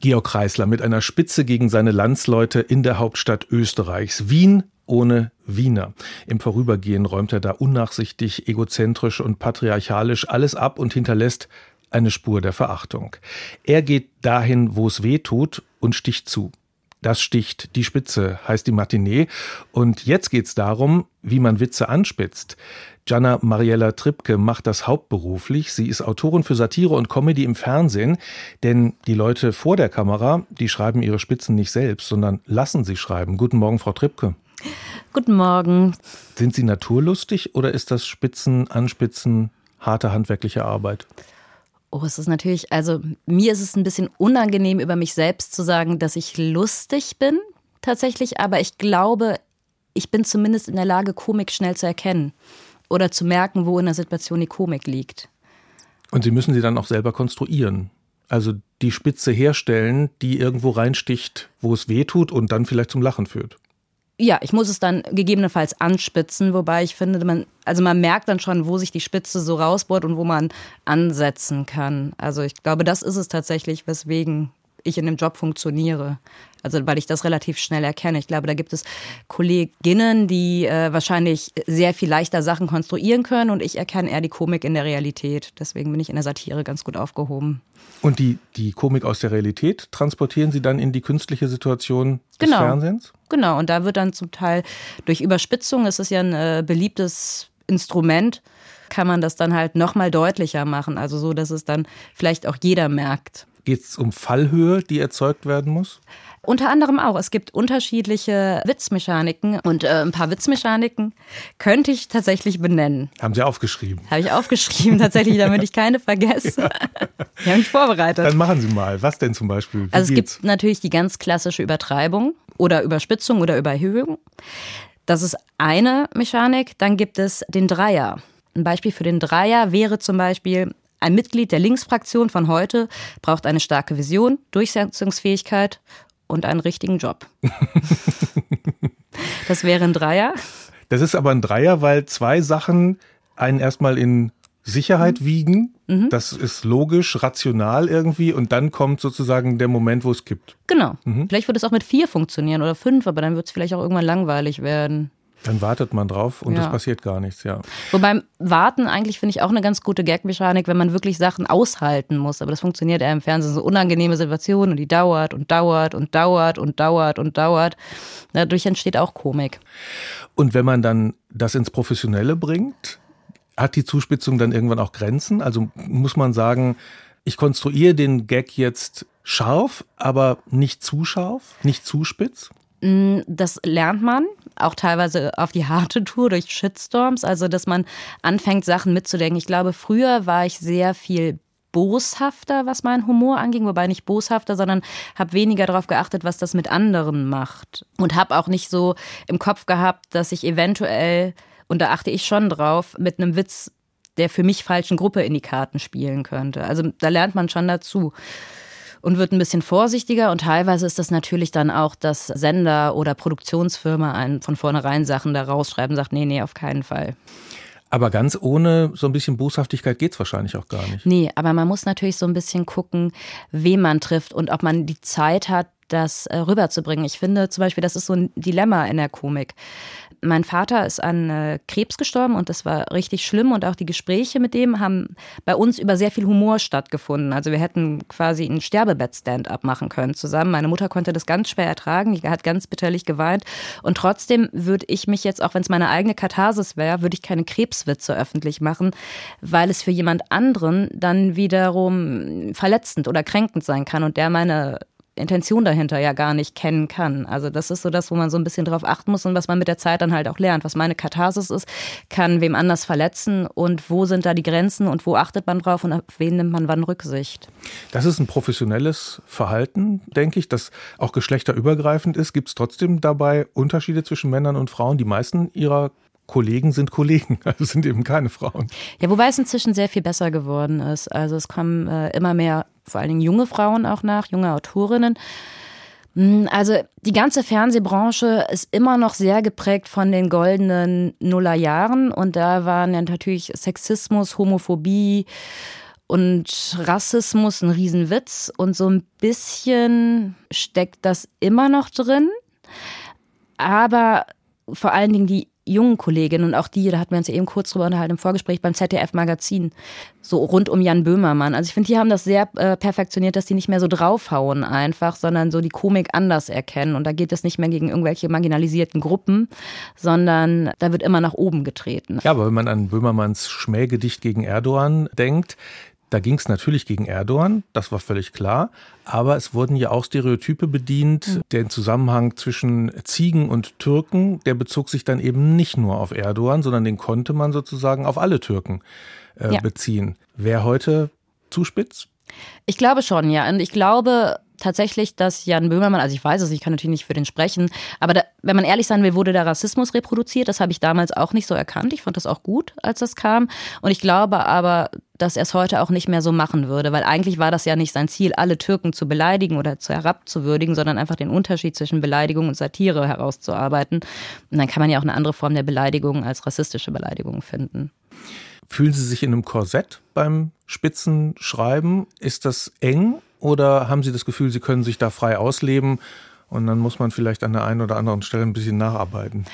Georg Kreisler mit einer Spitze gegen seine Landsleute in der Hauptstadt Österreichs, Wien ohne Wiener. Im Vorübergehen räumt er da unnachsichtig, egozentrisch und patriarchalisch alles ab und hinterlässt eine Spur der Verachtung. Er geht dahin, wo es weh tut und sticht zu. Das sticht die Spitze, heißt die Matinee. Und jetzt geht's darum, wie man Witze anspitzt. Gianna Mariella Trippke macht das hauptberuflich. Sie ist Autorin für Satire und Comedy im Fernsehen. Denn die Leute vor der Kamera, die schreiben ihre Spitzen nicht selbst, sondern lassen sie schreiben. Guten Morgen, Frau Trippke. Guten Morgen. Sind Sie naturlustig oder ist das Spitzen, Anspitzen harte handwerkliche Arbeit? Oh, es ist natürlich, also mir ist es ein bisschen unangenehm, über mich selbst zu sagen, dass ich lustig bin, tatsächlich, aber ich glaube, ich bin zumindest in der Lage, Komik schnell zu erkennen oder zu merken, wo in der Situation die Komik liegt. Und Sie müssen sie dann auch selber konstruieren. Also die Spitze herstellen, die irgendwo reinsticht, wo es weh tut und dann vielleicht zum Lachen führt. Ja, ich muss es dann gegebenenfalls anspitzen, wobei ich finde, man, also man merkt dann schon, wo sich die Spitze so rausbohrt und wo man ansetzen kann. Also ich glaube, das ist es tatsächlich, weswegen ich in dem Job funktioniere. Also weil ich das relativ schnell erkenne. Ich glaube, da gibt es Kolleginnen, die äh, wahrscheinlich sehr viel leichter Sachen konstruieren können und ich erkenne eher die Komik in der Realität. Deswegen bin ich in der Satire ganz gut aufgehoben. Und die, die Komik aus der Realität transportieren Sie dann in die künstliche Situation des genau. Fernsehens? Genau, und da wird dann zum Teil durch Überspitzung, es ist ja ein äh, beliebtes Instrument, kann man das dann halt nochmal deutlicher machen. Also so, dass es dann vielleicht auch jeder merkt. Geht es um Fallhöhe, die erzeugt werden muss? Unter anderem auch. Es gibt unterschiedliche Witzmechaniken und äh, ein paar Witzmechaniken könnte ich tatsächlich benennen. Haben Sie aufgeschrieben? Habe ich aufgeschrieben, tatsächlich, damit ich keine vergesse. Ja. Ich habe mich vorbereitet. Dann machen Sie mal. Was denn zum Beispiel? Wie also es geht's? gibt natürlich die ganz klassische Übertreibung oder Überspitzung oder Überhöhung. Das ist eine Mechanik. Dann gibt es den Dreier. Ein Beispiel für den Dreier wäre zum Beispiel, ein Mitglied der Linksfraktion von heute braucht eine starke Vision, Durchsetzungsfähigkeit und einen richtigen Job. das wäre ein Dreier. Das ist aber ein Dreier, weil zwei Sachen einen erstmal in Sicherheit mhm. wiegen. Mhm. Das ist logisch, rational irgendwie. Und dann kommt sozusagen der Moment, wo es kippt. Genau. Mhm. Vielleicht würde es auch mit vier funktionieren oder fünf, aber dann wird es vielleicht auch irgendwann langweilig werden. Dann wartet man drauf und es ja. passiert gar nichts, ja. Wobei Warten eigentlich finde ich auch eine ganz gute Gagmechanik, wenn man wirklich Sachen aushalten muss. Aber das funktioniert eher im Fernsehen. So unangenehme Situationen und die dauert und dauert und dauert und dauert und dauert. Dadurch entsteht auch Komik. Und wenn man dann das ins Professionelle bringt, hat die Zuspitzung dann irgendwann auch Grenzen? Also muss man sagen, ich konstruiere den Gag jetzt scharf, aber nicht zu scharf, nicht zu spitz? Mm, das lernt man auch teilweise auf die harte Tour durch Shitstorms, also dass man anfängt, Sachen mitzudenken. Ich glaube, früher war ich sehr viel boshafter, was meinen Humor anging, wobei nicht boshafter, sondern habe weniger darauf geachtet, was das mit anderen macht. Und habe auch nicht so im Kopf gehabt, dass ich eventuell, und da achte ich schon drauf, mit einem Witz der für mich falschen Gruppe in die Karten spielen könnte. Also da lernt man schon dazu und wird ein bisschen vorsichtiger. Und teilweise ist das natürlich dann auch, dass Sender oder Produktionsfirma einen von vornherein Sachen da rausschreiben, sagt, nee, nee, auf keinen Fall. Aber ganz ohne so ein bisschen Boshaftigkeit geht es wahrscheinlich auch gar nicht. Nee, aber man muss natürlich so ein bisschen gucken, wen man trifft und ob man die Zeit hat, das äh, rüberzubringen. Ich finde zum Beispiel, das ist so ein Dilemma in der Komik mein Vater ist an äh, Krebs gestorben und das war richtig schlimm und auch die Gespräche mit dem haben bei uns über sehr viel Humor stattgefunden. Also wir hätten quasi ein Sterbebett-Stand-up machen können zusammen. Meine Mutter konnte das ganz schwer ertragen, die hat ganz bitterlich geweint und trotzdem würde ich mich jetzt, auch wenn es meine eigene Katharsis wäre, würde ich keine Krebswitze öffentlich machen, weil es für jemand anderen dann wiederum verletzend oder kränkend sein kann und der meine Intention dahinter ja gar nicht kennen kann. Also das ist so das, wo man so ein bisschen drauf achten muss und was man mit der Zeit dann halt auch lernt. Was meine Katharsis ist, kann wem anders verletzen und wo sind da die Grenzen und wo achtet man drauf und auf wen nimmt man wann Rücksicht. Das ist ein professionelles Verhalten, denke ich, das auch geschlechterübergreifend ist. Gibt es trotzdem dabei Unterschiede zwischen Männern und Frauen? Die meisten ihrer Kollegen sind Kollegen, also sind eben keine Frauen. Ja, wobei es inzwischen sehr viel besser geworden ist. Also es kommen äh, immer mehr, vor allen Dingen junge Frauen auch nach, junge Autorinnen. Hm, also die ganze Fernsehbranche ist immer noch sehr geprägt von den goldenen Nullerjahren und da waren ja natürlich Sexismus, Homophobie und Rassismus ein Riesenwitz und so ein bisschen steckt das immer noch drin. Aber vor allen Dingen die jungen Kolleginnen und auch die, da hatten wir uns ja eben kurz drüber unterhalten im Vorgespräch beim ZDF-Magazin, so rund um Jan Böhmermann. Also ich finde, die haben das sehr äh, perfektioniert, dass die nicht mehr so draufhauen einfach, sondern so die Komik anders erkennen. Und da geht es nicht mehr gegen irgendwelche marginalisierten Gruppen, sondern da wird immer nach oben getreten. Ja, aber wenn man an Böhmermanns Schmähgedicht gegen Erdogan denkt, da ging es natürlich gegen Erdogan, das war völlig klar, aber es wurden ja auch Stereotype bedient. Mhm. Der Zusammenhang zwischen Ziegen und Türken, der bezog sich dann eben nicht nur auf Erdogan, sondern den konnte man sozusagen auf alle Türken äh, ja. beziehen. Wer heute zu spitz? Ich glaube schon, ja. Und ich glaube, tatsächlich, dass Jan Böhmermann, also ich weiß es, ich kann natürlich nicht für den sprechen, aber da, wenn man ehrlich sein will, wurde der Rassismus reproduziert. Das habe ich damals auch nicht so erkannt. Ich fand das auch gut, als das kam. Und ich glaube aber, dass er es heute auch nicht mehr so machen würde, weil eigentlich war das ja nicht sein Ziel, alle Türken zu beleidigen oder zu herabzuwürdigen, sondern einfach den Unterschied zwischen Beleidigung und Satire herauszuarbeiten. Und dann kann man ja auch eine andere Form der Beleidigung als rassistische Beleidigung finden. Fühlen Sie sich in einem Korsett beim Spitzenschreiben? Ist das eng oder haben Sie das Gefühl, Sie können sich da frei ausleben und dann muss man vielleicht an der einen oder anderen Stelle ein bisschen nacharbeiten?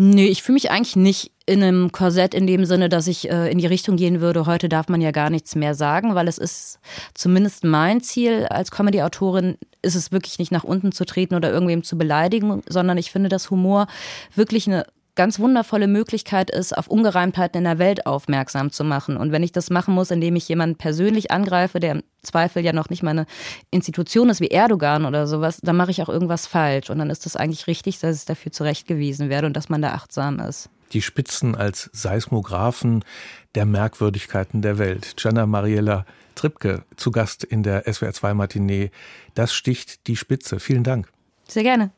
Nee, ich fühle mich eigentlich nicht in einem Korsett in dem Sinne, dass ich äh, in die Richtung gehen würde, heute darf man ja gar nichts mehr sagen, weil es ist zumindest mein Ziel als Comedy-Autorin, ist es wirklich nicht nach unten zu treten oder irgendwem zu beleidigen, sondern ich finde, dass Humor wirklich eine ganz wundervolle Möglichkeit ist, auf Ungereimtheiten in der Welt aufmerksam zu machen. Und wenn ich das machen muss, indem ich jemanden persönlich angreife, der im Zweifel ja noch nicht mal eine Institution ist wie Erdogan oder sowas, dann mache ich auch irgendwas falsch. Und dann ist es eigentlich richtig, dass ich dafür zurechtgewiesen werde und dass man da achtsam ist. Die Spitzen als Seismographen der Merkwürdigkeiten der Welt. Gianna Mariella Trippke zu Gast in der SWR2 Matinee. Das sticht die Spitze. Vielen Dank. Sehr gerne.